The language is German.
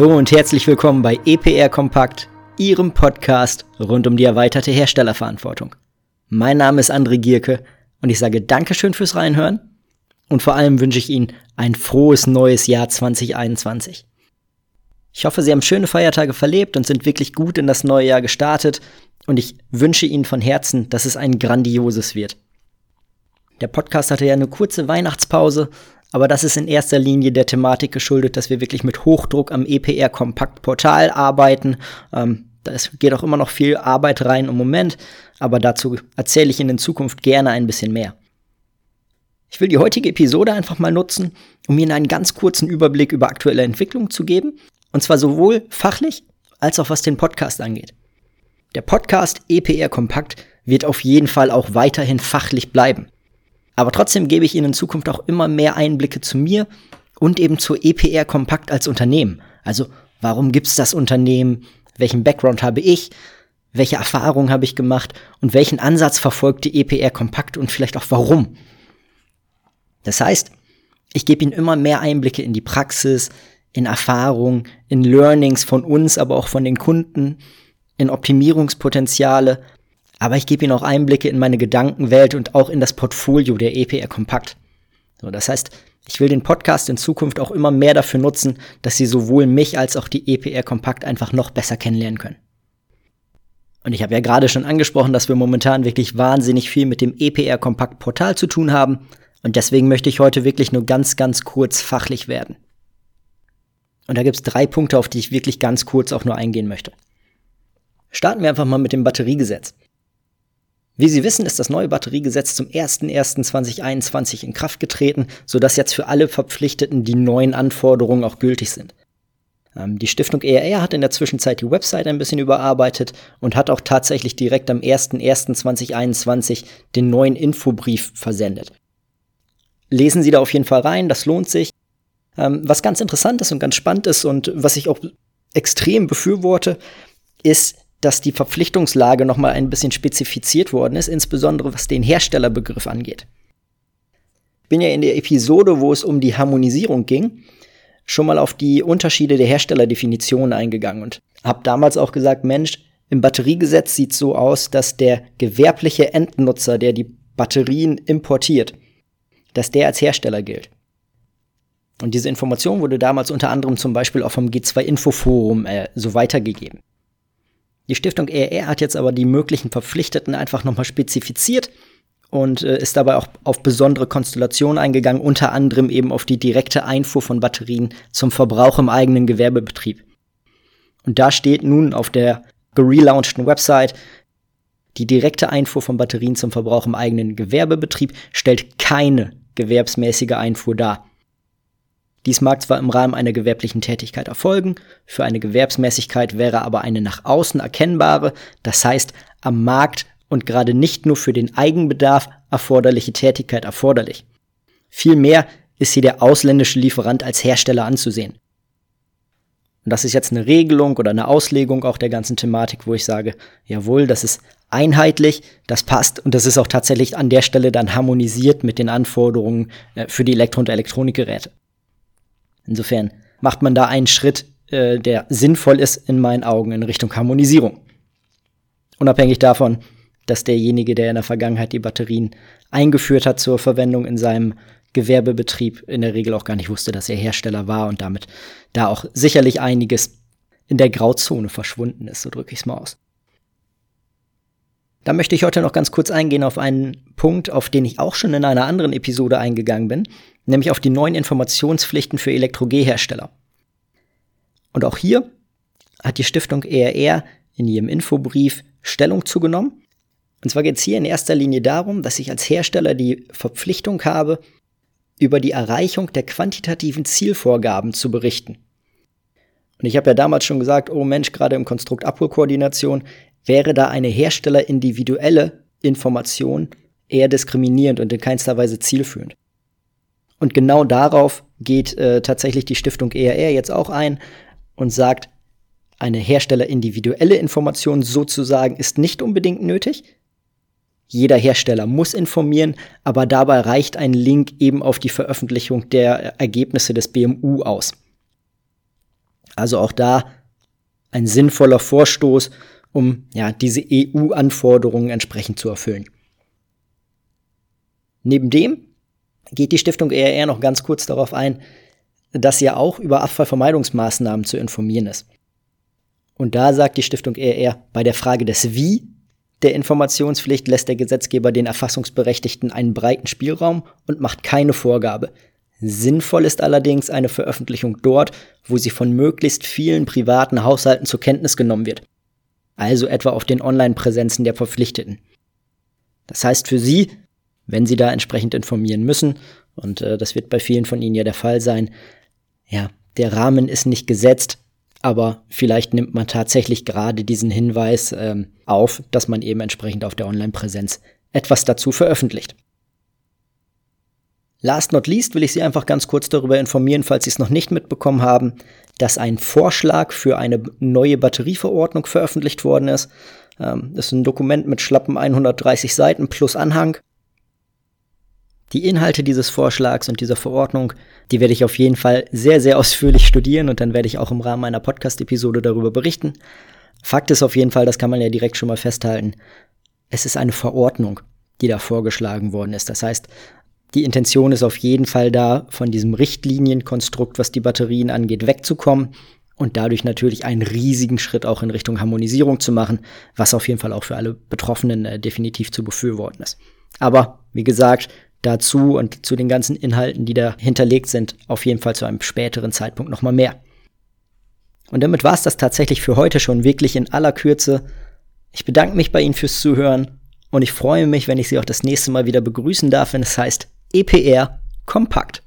Hallo und herzlich willkommen bei EPR Kompakt, Ihrem Podcast rund um die erweiterte Herstellerverantwortung. Mein Name ist André Gierke und ich sage Dankeschön fürs Reinhören und vor allem wünsche ich Ihnen ein frohes neues Jahr 2021. Ich hoffe, Sie haben schöne Feiertage verlebt und sind wirklich gut in das neue Jahr gestartet und ich wünsche Ihnen von Herzen, dass es ein grandioses wird. Der Podcast hatte ja eine kurze Weihnachtspause, aber das ist in erster Linie der Thematik geschuldet, dass wir wirklich mit Hochdruck am EPR Kompakt Portal arbeiten. Ähm, da geht auch immer noch viel Arbeit rein im Moment, aber dazu erzähle ich Ihnen in Zukunft gerne ein bisschen mehr. Ich will die heutige Episode einfach mal nutzen, um Ihnen einen ganz kurzen Überblick über aktuelle Entwicklungen zu geben, und zwar sowohl fachlich als auch was den Podcast angeht. Der Podcast EPR Kompakt wird auf jeden Fall auch weiterhin fachlich bleiben. Aber trotzdem gebe ich Ihnen in Zukunft auch immer mehr Einblicke zu mir und eben zur EPR Kompakt als Unternehmen. Also warum gibt es das Unternehmen? Welchen Background habe ich? Welche Erfahrungen habe ich gemacht? Und welchen Ansatz verfolgt die EPR Kompakt und vielleicht auch warum? Das heißt, ich gebe Ihnen immer mehr Einblicke in die Praxis, in Erfahrung, in Learnings von uns, aber auch von den Kunden, in Optimierungspotenziale aber ich gebe Ihnen auch Einblicke in meine Gedankenwelt und auch in das Portfolio der EPR Kompakt. So, das heißt, ich will den Podcast in Zukunft auch immer mehr dafür nutzen, dass Sie sowohl mich als auch die EPR Kompakt einfach noch besser kennenlernen können. Und ich habe ja gerade schon angesprochen, dass wir momentan wirklich wahnsinnig viel mit dem EPR Kompakt Portal zu tun haben. Und deswegen möchte ich heute wirklich nur ganz, ganz kurz fachlich werden. Und da gibt es drei Punkte, auf die ich wirklich ganz kurz auch nur eingehen möchte. Starten wir einfach mal mit dem Batteriegesetz. Wie Sie wissen, ist das neue Batteriegesetz zum 01.01.2021 in Kraft getreten, sodass jetzt für alle Verpflichteten die neuen Anforderungen auch gültig sind. Ähm, die Stiftung ERR hat in der Zwischenzeit die Website ein bisschen überarbeitet und hat auch tatsächlich direkt am 01.01.2021 den neuen Infobrief versendet. Lesen Sie da auf jeden Fall rein, das lohnt sich. Ähm, was ganz interessant ist und ganz spannend ist und was ich auch extrem befürworte, ist, dass die Verpflichtungslage nochmal ein bisschen spezifiziert worden ist, insbesondere was den Herstellerbegriff angeht. Ich bin ja in der Episode, wo es um die Harmonisierung ging, schon mal auf die Unterschiede der Herstellerdefinitionen eingegangen und habe damals auch gesagt, Mensch, im Batteriegesetz sieht so aus, dass der gewerbliche Endnutzer, der die Batterien importiert, dass der als Hersteller gilt. Und diese Information wurde damals unter anderem zum Beispiel auch vom G2 Infoforum äh, so weitergegeben. Die Stiftung ERR hat jetzt aber die möglichen Verpflichteten einfach nochmal spezifiziert und äh, ist dabei auch auf besondere Konstellationen eingegangen, unter anderem eben auf die direkte Einfuhr von Batterien zum Verbrauch im eigenen Gewerbebetrieb. Und da steht nun auf der gelaunchten Website, die direkte Einfuhr von Batterien zum Verbrauch im eigenen Gewerbebetrieb stellt keine gewerbsmäßige Einfuhr dar. Dies mag zwar im Rahmen einer gewerblichen Tätigkeit erfolgen, für eine Gewerbsmäßigkeit wäre aber eine nach außen erkennbare, das heißt am Markt und gerade nicht nur für den Eigenbedarf erforderliche Tätigkeit erforderlich. Vielmehr ist hier der ausländische Lieferant als Hersteller anzusehen. Und das ist jetzt eine Regelung oder eine Auslegung auch der ganzen Thematik, wo ich sage, jawohl, das ist einheitlich, das passt und das ist auch tatsächlich an der Stelle dann harmonisiert mit den Anforderungen äh, für die Elektro- und Elektronikgeräte. Insofern macht man da einen Schritt, äh, der sinnvoll ist in meinen Augen in Richtung Harmonisierung. Unabhängig davon, dass derjenige, der in der Vergangenheit die Batterien eingeführt hat zur Verwendung in seinem Gewerbebetrieb, in der Regel auch gar nicht wusste, dass er Hersteller war und damit da auch sicherlich einiges in der Grauzone verschwunden ist, so drücke ich es mal aus. Da möchte ich heute noch ganz kurz eingehen auf einen Punkt, auf den ich auch schon in einer anderen Episode eingegangen bin, nämlich auf die neuen Informationspflichten für Elektro-G-Hersteller. Und auch hier hat die Stiftung ERR in ihrem Infobrief Stellung zugenommen. Und zwar geht es hier in erster Linie darum, dass ich als Hersteller die Verpflichtung habe, über die Erreichung der quantitativen Zielvorgaben zu berichten. Und ich habe ja damals schon gesagt, oh Mensch, gerade im Konstrukt Abholkoordination wäre da eine herstellerindividuelle Information eher diskriminierend und in keinster Weise zielführend. Und genau darauf geht äh, tatsächlich die Stiftung ERR jetzt auch ein und sagt, eine herstellerindividuelle Information sozusagen ist nicht unbedingt nötig. Jeder Hersteller muss informieren, aber dabei reicht ein Link eben auf die Veröffentlichung der Ergebnisse des BMU aus. Also auch da ein sinnvoller Vorstoß, um ja diese EU-Anforderungen entsprechend zu erfüllen. Neben dem geht die Stiftung ERR noch ganz kurz darauf ein, dass ja auch über Abfallvermeidungsmaßnahmen zu informieren ist. Und da sagt die Stiftung ERR, bei der Frage des Wie der Informationspflicht lässt der Gesetzgeber den Erfassungsberechtigten einen breiten Spielraum und macht keine Vorgabe. Sinnvoll ist allerdings eine Veröffentlichung dort, wo sie von möglichst vielen privaten Haushalten zur Kenntnis genommen wird. Also etwa auf den Online-Präsenzen der Verpflichteten. Das heißt für Sie, wenn Sie da entsprechend informieren müssen, und äh, das wird bei vielen von Ihnen ja der Fall sein, ja, der Rahmen ist nicht gesetzt, aber vielleicht nimmt man tatsächlich gerade diesen Hinweis ähm, auf, dass man eben entsprechend auf der Online-Präsenz etwas dazu veröffentlicht. Last not least will ich Sie einfach ganz kurz darüber informieren, falls Sie es noch nicht mitbekommen haben, dass ein Vorschlag für eine neue Batterieverordnung veröffentlicht worden ist. Ähm, das ist ein Dokument mit schlappen 130 Seiten plus Anhang. Die Inhalte dieses Vorschlags und dieser Verordnung, die werde ich auf jeden Fall sehr, sehr ausführlich studieren und dann werde ich auch im Rahmen einer Podcast-Episode darüber berichten. Fakt ist auf jeden Fall, das kann man ja direkt schon mal festhalten, es ist eine Verordnung, die da vorgeschlagen worden ist. Das heißt, die Intention ist auf jeden Fall da, von diesem Richtlinienkonstrukt, was die Batterien angeht, wegzukommen und dadurch natürlich einen riesigen Schritt auch in Richtung Harmonisierung zu machen, was auf jeden Fall auch für alle Betroffenen äh, definitiv zu befürworten ist. Aber wie gesagt, dazu und zu den ganzen Inhalten, die da hinterlegt sind, auf jeden Fall zu einem späteren Zeitpunkt nochmal mehr. Und damit war es das tatsächlich für heute schon wirklich in aller Kürze. Ich bedanke mich bei Ihnen fürs Zuhören und ich freue mich, wenn ich Sie auch das nächste Mal wieder begrüßen darf, wenn es heißt EPR kompakt.